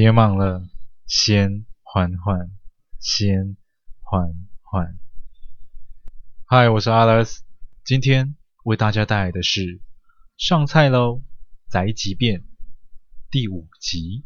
别忙了，先缓缓，先缓缓。嗨，我是 Alice，今天为大家带来的是《上菜喽，宅急便》第五集。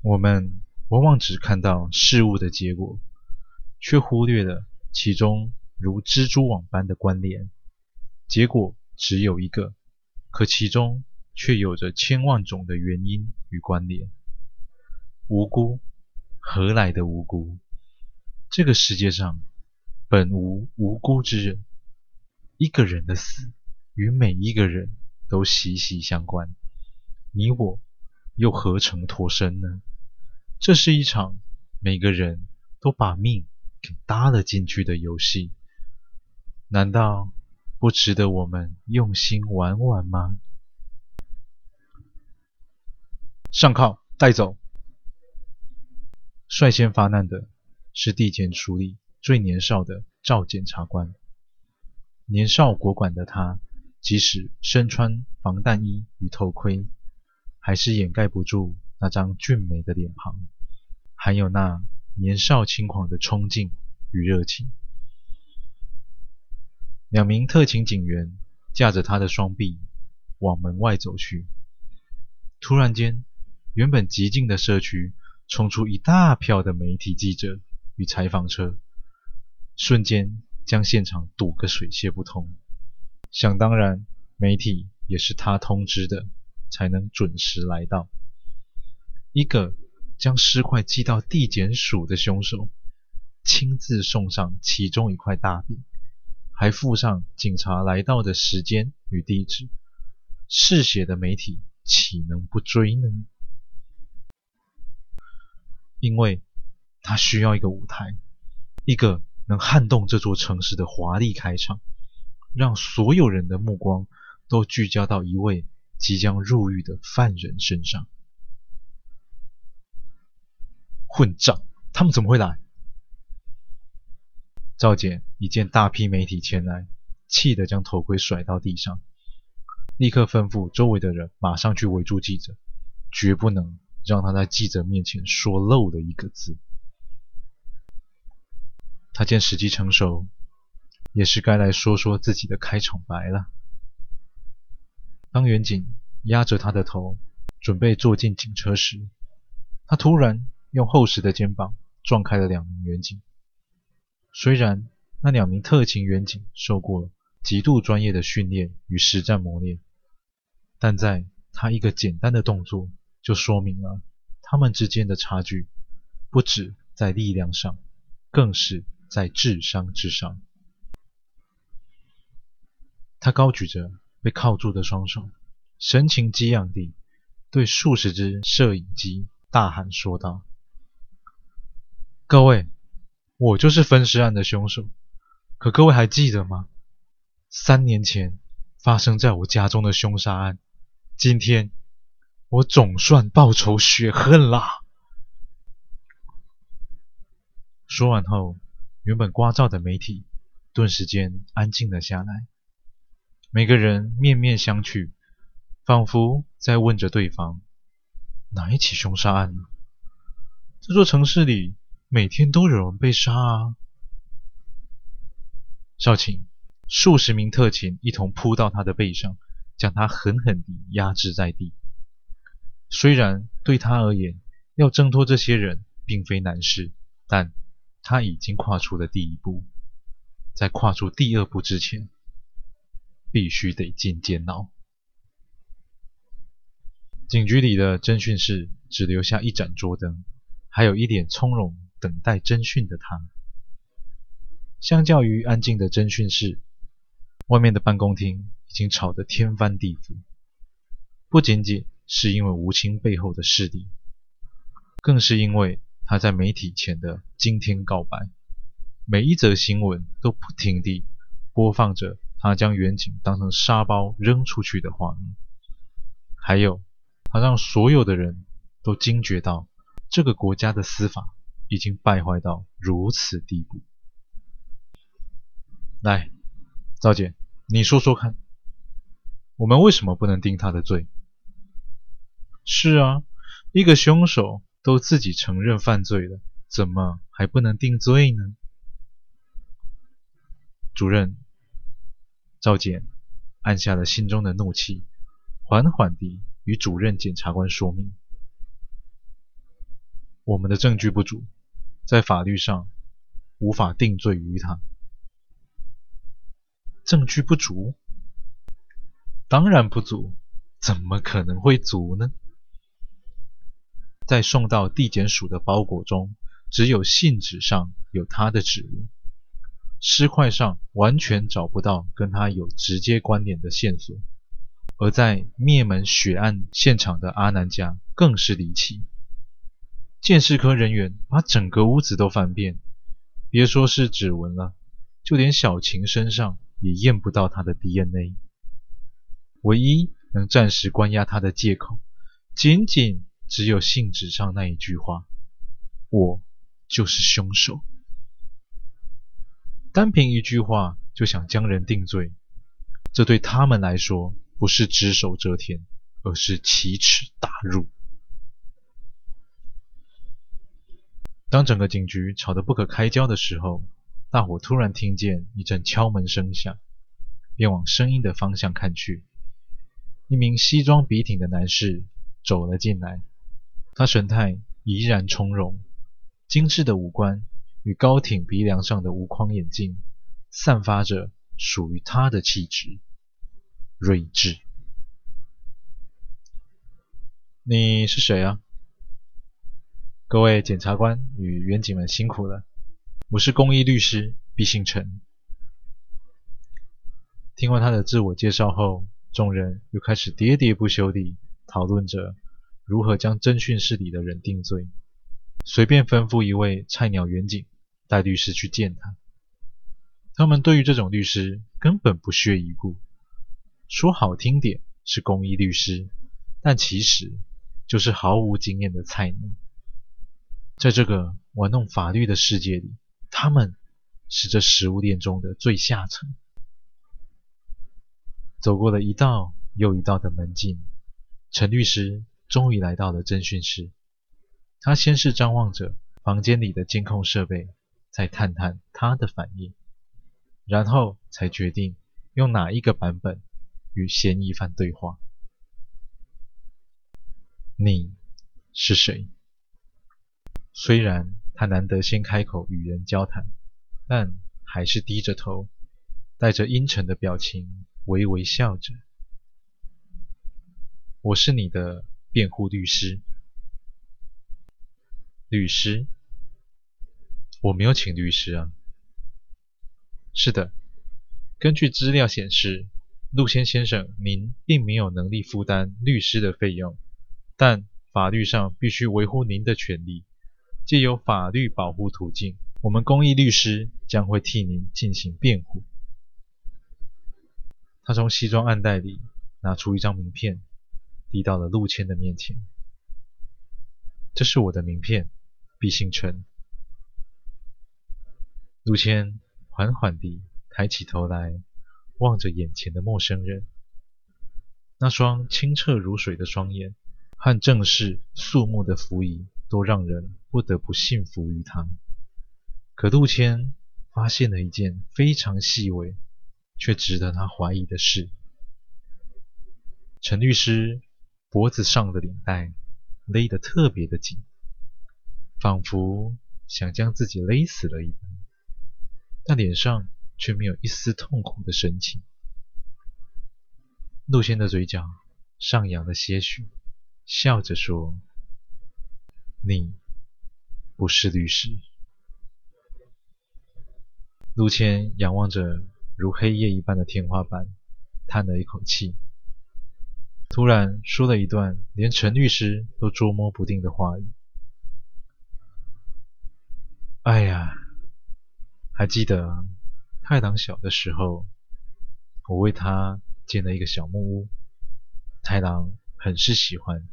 我们往往只看到事物的结果，却忽略了其中如蜘蛛网般的关联。结果只有一个，可其中却有着千万种的原因与关联。无辜，何来的无辜？这个世界上本无无辜之人。一个人的死与每一个人都息息相关，你我又何曾脱身呢？这是一场每个人都把命给搭了进去的游戏，难道不值得我们用心玩玩吗？上铐，带走！率先发难的是地检署里最年少的赵检察官。年少果敢的他，即使身穿防弹衣与头盔，还是掩盖不住那张俊美的脸庞，还有那年少轻狂的冲劲与热情。两名特勤警员架着他的双臂往门外走去，突然间，原本寂静的社区冲出一大票的媒体记者与采访车，瞬间将现场堵个水泄不通。想当然，媒体也是他通知的，才能准时来到。一个将尸块寄到地检署的凶手，亲自送上其中一块大饼，还附上警察来到的时间与地址。嗜血的媒体岂能不追呢？因为他需要一个舞台，一个能撼动这座城市的华丽开场，让所有人的目光都聚焦到一位即将入狱的犯人身上。混账！他们怎么会来？赵检一见大批媒体前来，气得将头盔甩到地上，立刻吩咐周围的人马上去围住记者，绝不能。让他在记者面前说漏了一个字。他见时机成熟，也是该来说说自己的开场白了。当远警压着他的头，准备坐进警车时，他突然用厚实的肩膀撞开了两名远警。虽然那两名特勤员警受过极度专业的训练与实战磨练，但在他一个简单的动作。就说明了他们之间的差距，不止在力量上，更是在智商之上。他高举着被铐住的双手，神情激昂地对数十只摄影机大喊说道：“各位，我就是分尸案的凶手，可各位还记得吗？三年前发生在我家中的凶杀案，今天。”我总算报仇雪恨啦！说完后，原本聒噪的媒体顿时间安静了下来。每个人面面相觑，仿佛在问着对方：哪一起凶杀案呢？这座城市里每天都有人被杀啊！少顷，数十名特勤一同扑到他的背上，将他狠狠地压制在地。虽然对他而言，要挣脱这些人并非难事，但他已经跨出了第一步，在跨出第二步之前，必须得进监牢。警局里的侦讯室只留下一盏桌灯，还有一脸从容等待侦讯的他。相较于安静的侦讯室，外面的办公厅已经吵得天翻地覆，不仅仅是因为吴清背后的势力，更是因为他在媒体前的惊天告白。每一则新闻都不停地播放着他将远景当成沙包扔出去的画面，还有他让所有的人都惊觉到这个国家的司法已经败坏到如此地步。来，赵姐，你说说看，我们为什么不能定他的罪？是啊，一个凶手都自己承认犯罪了，怎么还不能定罪呢？主任赵简按下了心中的怒气，缓缓地与主任检察官说明：“我们的证据不足，在法律上无法定罪于他。”证据不足？当然不足，怎么可能会足呢？在送到地检署的包裹中，只有信纸上有他的指纹，尸块上完全找不到跟他有直接关联的线索。而在灭门血案现场的阿南家更是离奇，鉴识科人员把整个屋子都翻遍，别说是指纹了，就连小晴身上也验不到他的 DNA。唯一能暂时关押他的借口，仅仅只有信纸上那一句话：“我就是凶手。”单凭一句话就想将人定罪，这对他们来说不是只手遮天，而是奇耻大辱。当整个警局吵得不可开交的时候，大伙突然听见一阵敲门声响，便往声音的方向看去。一名西装笔挺的男士走了进来，他神态怡然从容，精致的五官与高挺鼻梁上的无框眼镜散发着属于他的气质——睿智。你是谁啊？各位检察官与员警们辛苦了，我是公益律师毕信成。听完他的自我介绍后，众人又开始喋喋不休地讨论着如何将侦讯室里的人定罪，随便吩咐一位菜鸟员警带律师去见他。他们对于这种律师根本不屑一顾，说好听点是公益律师，但其实就是毫无经验的菜鸟。在这个玩弄法律的世界里，他们是这食物链中的最下层。走过了一道又一道的门禁，陈律师终于来到了侦讯室。他先是张望着房间里的监控设备，再探探他的反应，然后才决定用哪一个版本与嫌疑犯对话。你是谁？虽然他难得先开口与人交谈，但还是低着头，带着阴沉的表情。微微笑着，我是你的辩护律师。律师？我没有请律师啊。是的，根据资料显示，陆谦先生您并没有能力负担律师的费用，但法律上必须维护您的权利，借由法律保护途径，我们公益律师将会替您进行辩护。他从西装暗袋里拿出一张名片，递到了陆谦的面前。这是我的名片，毕信成。陆谦缓缓地抬起头来，望着眼前的陌生人。那双清澈如水的双眼和正式肃穆的服仪，都让人不得不信服于他。可陆谦发现了一件非常细微，却值得他怀疑的事，陈律师脖子上的领带勒得特别的紧，仿佛想将自己勒死了一般，但脸上却没有一丝痛苦的神情。陆谦的嘴角上扬了些许，笑着说：“你不是律师。”陆谦仰望着。如黑夜一般的天花板，叹了一口气，突然说了一段连陈律师都捉摸不定的话语：“哎呀，还记得太郎小的时候，我为他建了一个小木屋，太郎很是喜欢。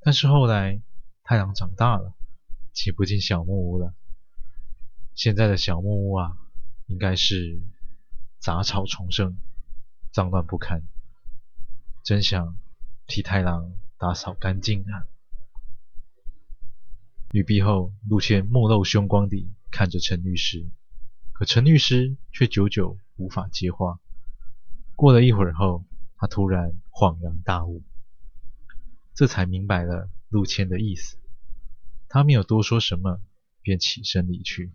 但是后来太郎长大了，挤不进小木屋了。现在的小木屋啊，应该是……”杂草丛生，脏乱不堪，真想替太郎打扫干净啊！语毕后，陆谦目露凶光地看着陈律师，可陈律师却久久无法接话。过了一会儿后，他突然恍然大悟，这才明白了陆谦的意思。他没有多说什么，便起身离去。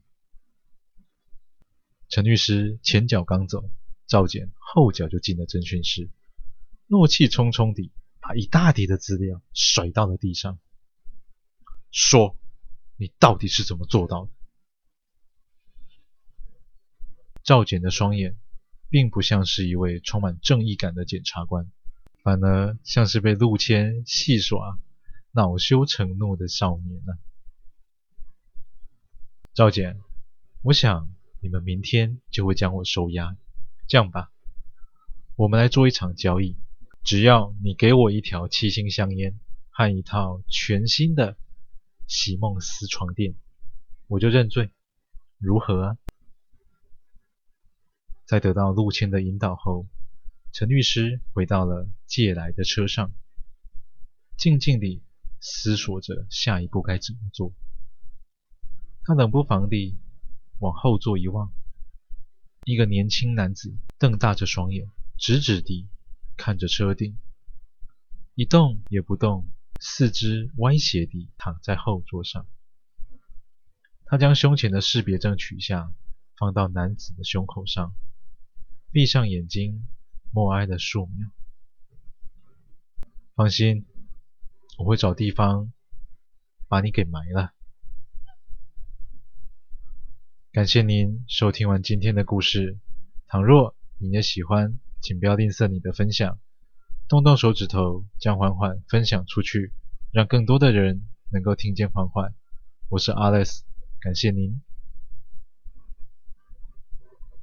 陈律师前脚刚走，赵简后脚就进了侦讯室，怒气冲冲地把一大叠的资料甩到了地上，说：“你到底是怎么做到的？”赵简的双眼。并不像是一位充满正义感的检察官，反而像是被陆谦戏耍、恼羞成怒的少年呢、啊。赵简，我想你们明天就会将我收押。这样吧，我们来做一场交易，只要你给我一条七星香烟和一套全新的席梦思床垫，我就认罪，如何啊？在得到陆谦的引导后，陈律师回到了借来的车上，静静地思索着下一步该怎么做。他冷不防地往后座一望，一个年轻男子瞪大着双眼，直直地看着车顶，一动也不动，四肢歪斜地躺在后座上。他将胸前的识别证取下，放到男子的胸口上。闭上眼睛，默哀了数秒。放心，我会找地方把你给埋了。感谢您收听完今天的故事。倘若你也喜欢，请不要吝啬你的分享，动动手指头将缓缓分享出去，让更多的人能够听见缓缓。我是 Alice，感谢您。